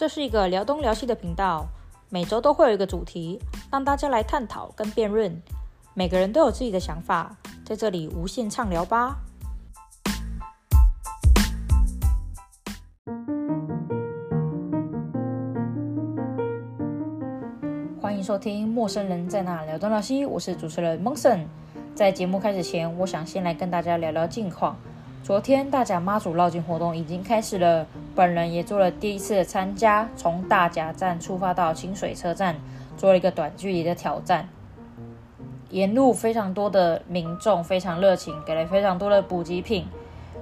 这是一个聊东聊西的频道，每周都会有一个主题，让大家来探讨跟辩论。每个人都有自己的想法，在这里无限畅聊吧。欢迎收听《陌生人在那聊东聊西》，我是主持人蒙森。在节目开始前，我想先来跟大家聊聊近况。昨天大甲妈祖绕境活动已经开始了，本人也做了第一次的参加，从大甲站出发到清水车站，做了一个短距离的挑战。沿路非常多的民众非常热情，给了非常多的补给品，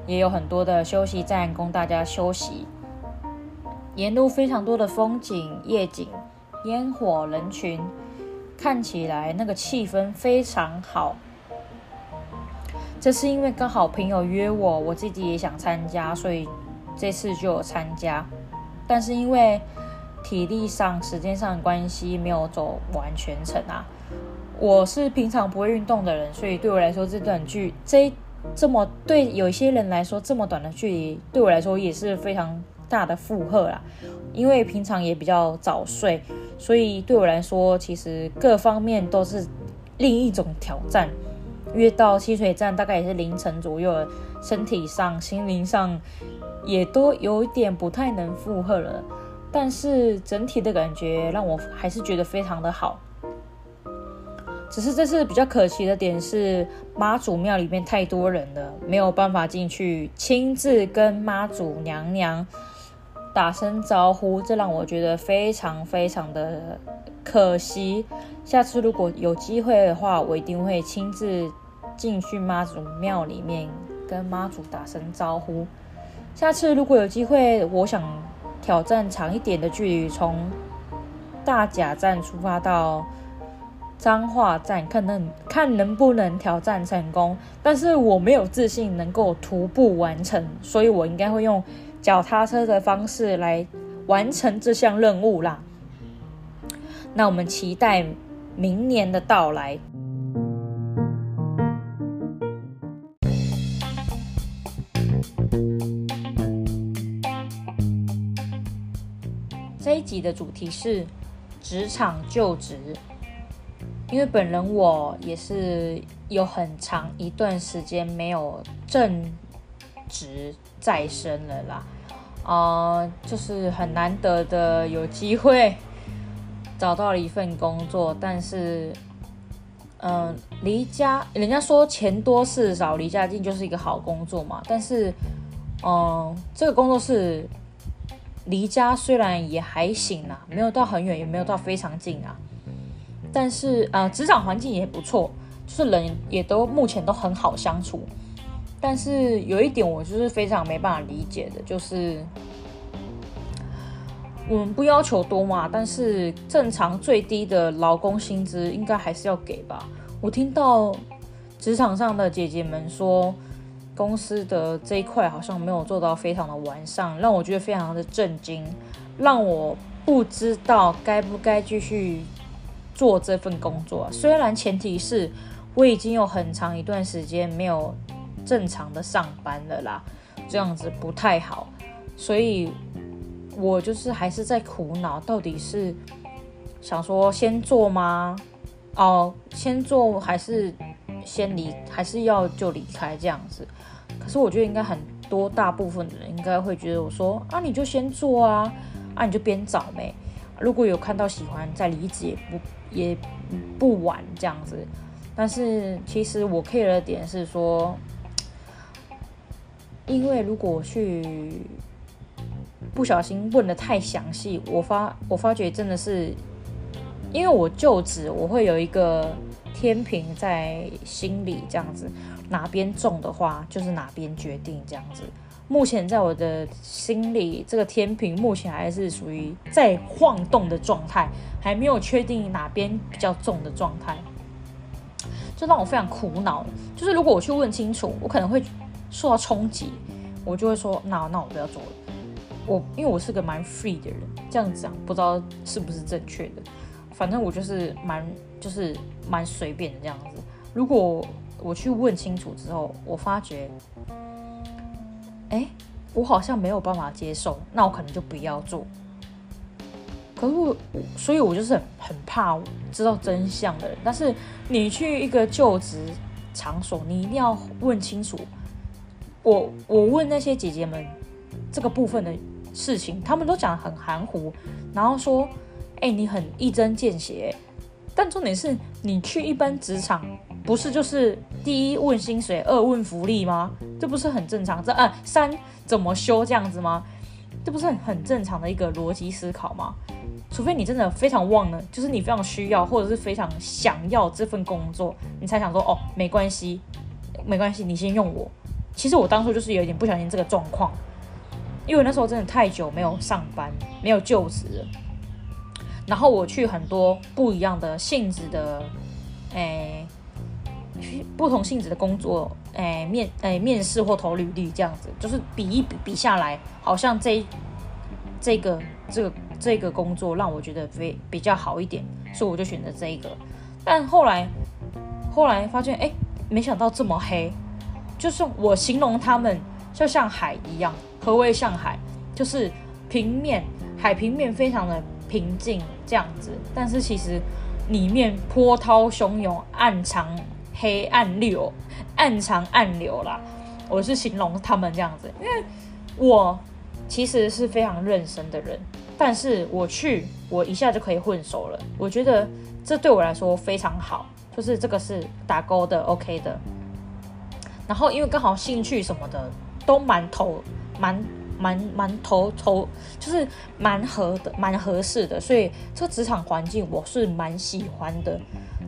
也有很多的休息站供大家休息。沿路非常多的风景、夜景、烟火、人群，看起来那个气氛非常好。这是因为刚好朋友约我，我自己也想参加，所以这次就有参加。但是因为体力上、时间上的关系，没有走完全程啊。我是平常不会运动的人，所以对我来说，这段距这这么对有些人来说这么短的距离，对我来说也是非常大的负荷啦。因为平常也比较早睡，所以对我来说，其实各方面都是另一种挑战。约到清水站大概也是凌晨左右，身体上、心灵上也都有点不太能负荷了。但是整体的感觉让我还是觉得非常的好。只是这次比较可惜的点是妈祖庙里面太多人了，没有办法进去亲自跟妈祖娘娘打声招呼，这让我觉得非常非常的可惜。下次如果有机会的话，我一定会亲自进去妈祖庙里面跟妈祖打声招呼。下次如果有机会，我想挑战长一点的距离，从大甲站出发到彰化站，看能看能不能挑战成功。但是我没有自信能够徒步完成，所以我应该会用脚踏车的方式来完成这项任务啦。那我们期待。明年的到来。的主题是职场就职，因为本人我也是有很长一段时间没有正职在身了啦，啊、就是很难得的有机会。找到了一份工作，但是，嗯、离家，人家说钱多事少，离家近就是一个好工作嘛。但是，嗯、这个工作是离家虽然也还行啊，没有到很远，也没有到非常近啊。但是，啊、呃，职场环境也不错，就是人也都目前都很好相处。但是有一点我就是非常没办法理解的，就是。我们不要求多嘛，但是正常最低的劳工薪资应该还是要给吧。我听到职场上的姐姐们说，公司的这一块好像没有做到非常的完善，让我觉得非常的震惊，让我不知道该不该继续做这份工作。虽然前提是我已经有很长一段时间没有正常的上班了啦，这样子不太好，所以。我就是还是在苦恼，到底是想说先做吗？哦，先做还是先离，还是要就离开这样子？可是我觉得应该很多大部分的人应该会觉得我说啊，你就先做啊，啊你就边找呗。如果有看到喜欢再离职也不也不晚这样子。但是其实我 care 的点是说，因为如果去。不小心问得太详细，我发我发觉真的是，因为我就职，我会有一个天平在心里这样子，哪边重的话就是哪边决定这样子。目前在我的心里，这个天平目前还是属于在晃动的状态，还没有确定哪边比较重的状态，这让我非常苦恼。就是如果我去问清楚，我可能会受到冲击，我就会说，那那我不要做了。我因为我是个蛮 free 的人，这样子讲不知道是不是正确的。反正我就是蛮就是蛮随便的这样子。如果我去问清楚之后，我发觉，哎，我好像没有办法接受，那我可能就不要做。可是我，所以我就是很很怕知道真相的人。但是你去一个就职场所，你一定要问清楚。我我问那些姐姐们这个部分的事情，他们都讲得很含糊，然后说：“哎、你很一针见血。”但重点是你去一般职场，不是就是第一问薪水，二问福利吗？这不是很正常？这啊三怎么修这样子吗？这不是很正常的一个逻辑思考吗？除非你真的非常旺了，就是你非常需要或者是非常想要这份工作，你才想说哦，没关系，没关系，你先用我。其实我当初就是有一点不小心这个状况，因为那时候真的太久没有上班，没有就职了。然后我去很多不一样的性质的，诶，不同性质的工作，诶，面诶面试或投履历这样子，就是比一比比下来，好像这这个这个这个工作让我觉得非比较好一点，所以我就选择这一个。但后来后来发现，哎，没想到这么黑，就是我形容他们就像海一样，何谓像海？就是平面海平面非常的。平静这样子，但是其实里面波涛汹涌、暗藏黑暗流、暗藏暗流啦。我是形容他们这样子，因为我其实是非常认真的人，但是我去我一下就可以混熟了。我觉得这对我来说非常好，就是这个是打勾的，OK 的。然后因为刚好兴趣什么的都蛮投蛮。蛮蛮投投，就是蛮合的，蛮合适的，所以这个职场环境我是蛮喜欢的。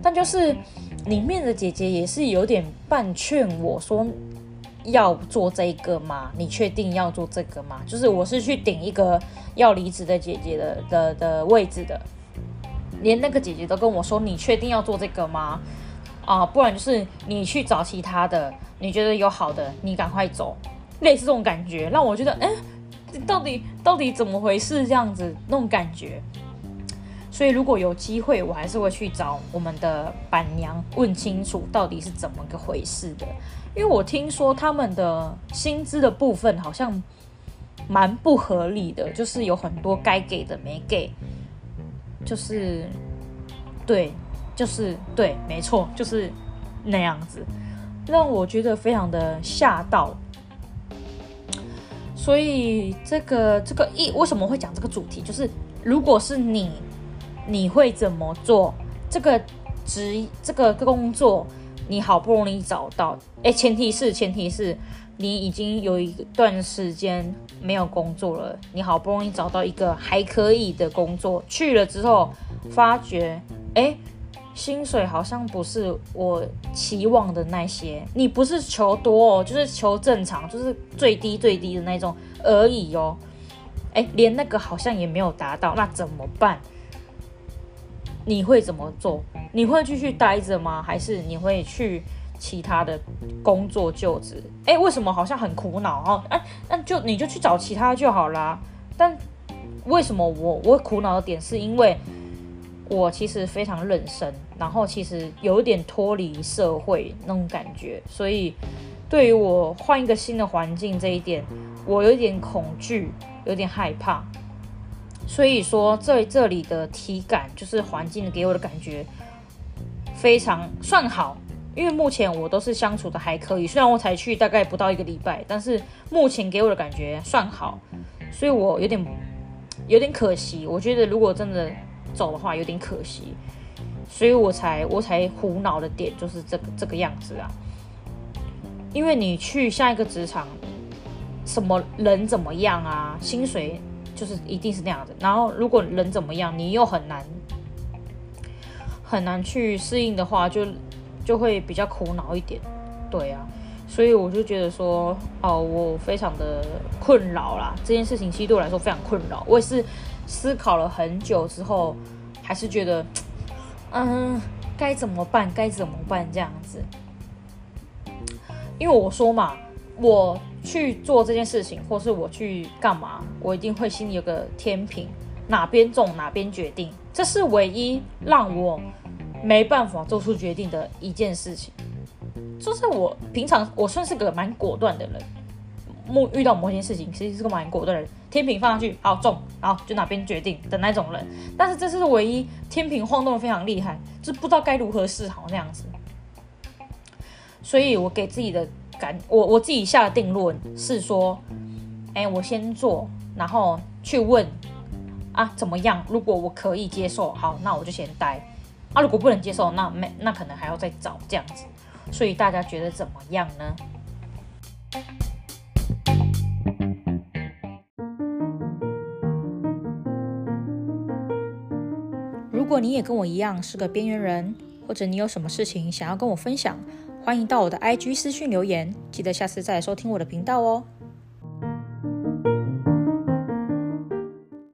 但就是里面的姐姐也是有点半劝我说要做这个吗？你确定要做这个吗？就是我是去顶一个要离职的姐姐的的的位置的，连那个姐姐都跟我说：“你确定要做这个吗？”啊，不然就是你去找其他的，你觉得有好的，你赶快走。类似这种感觉，让我觉得，哎，到底到底怎么回事？这样子那种感觉。所以如果有机会，我还是会去找我们的板娘问清楚到底是怎么个回事的。因为我听说他们的薪资的部分好像蛮不合理的，就是有很多该给的没给，就是对，就是对，没错，就是那样子，让我觉得非常的吓到。所以这个这个一为什么会讲这个主题？就是如果是你，你会怎么做？这个职这个工作你好不容易找到，诶，前提是前提是你已经有一段时间没有工作了，你好不容易找到一个还可以的工作，去了之后发觉，诶。薪水好像不是我期望的那些，你不是求多哦，就是求正常，就是最低最低的那种而已哦。哎，连那个好像也没有达到，那怎么办？你会怎么做？你会继续待着吗？还是你会去其他的工作就职？哎，为什么好像很苦恼哦？哎，那就你就去找其他就好啦。但为什么我我苦恼的点是因为？我其实非常认生，然后其实有点脱离社会那种感觉，所以对于我换一个新的环境这一点，我有点恐惧，有点害怕。所以说，在这里的体感就是环境给我的感觉非常算好，因为目前我都是相处的还可以，虽然我才去大概不到一个礼拜，但是目前给我的感觉算好，所以我有点有点可惜。我觉得如果真的。走的话有点可惜，所以我才我才苦恼的点就是这个这个样子啊。因为你去下一个职场，什么人怎么样啊，薪水就是一定是那样子。然后如果人怎么样，你又很难很难去适应的话，就就会比较苦恼一点。对啊，所以我就觉得说，哦，我非常的困扰啦。这件事情其实对我来说非常困扰，我也是。思考了很久之后，还是觉得，嗯，该怎么办？该怎么办？这样子，因为我说嘛，我去做这件事情，或是我去干嘛，我一定会心里有个天平，哪边重哪边决定，这是唯一让我没办法做出决定的一件事情。就是我平常我算是个蛮果断的人，遇到某件事情，其实是个蛮果断的人。天平放上去，好中，然后就哪边决定的那种人。但是这是唯一天平晃动的非常厉害，就不知道该如何是好那样子。所以我给自己的感，我我自己下的定论是说，哎，我先做，然后去问啊怎么样？如果我可以接受，好，那我就先待。啊，如果不能接受，那没那可能还要再找这样子。所以大家觉得怎么样呢？如果你也跟我一样是个边缘人，或者你有什么事情想要跟我分享，欢迎到我的 IG 私讯留言。记得下次再来收听我的频道哦。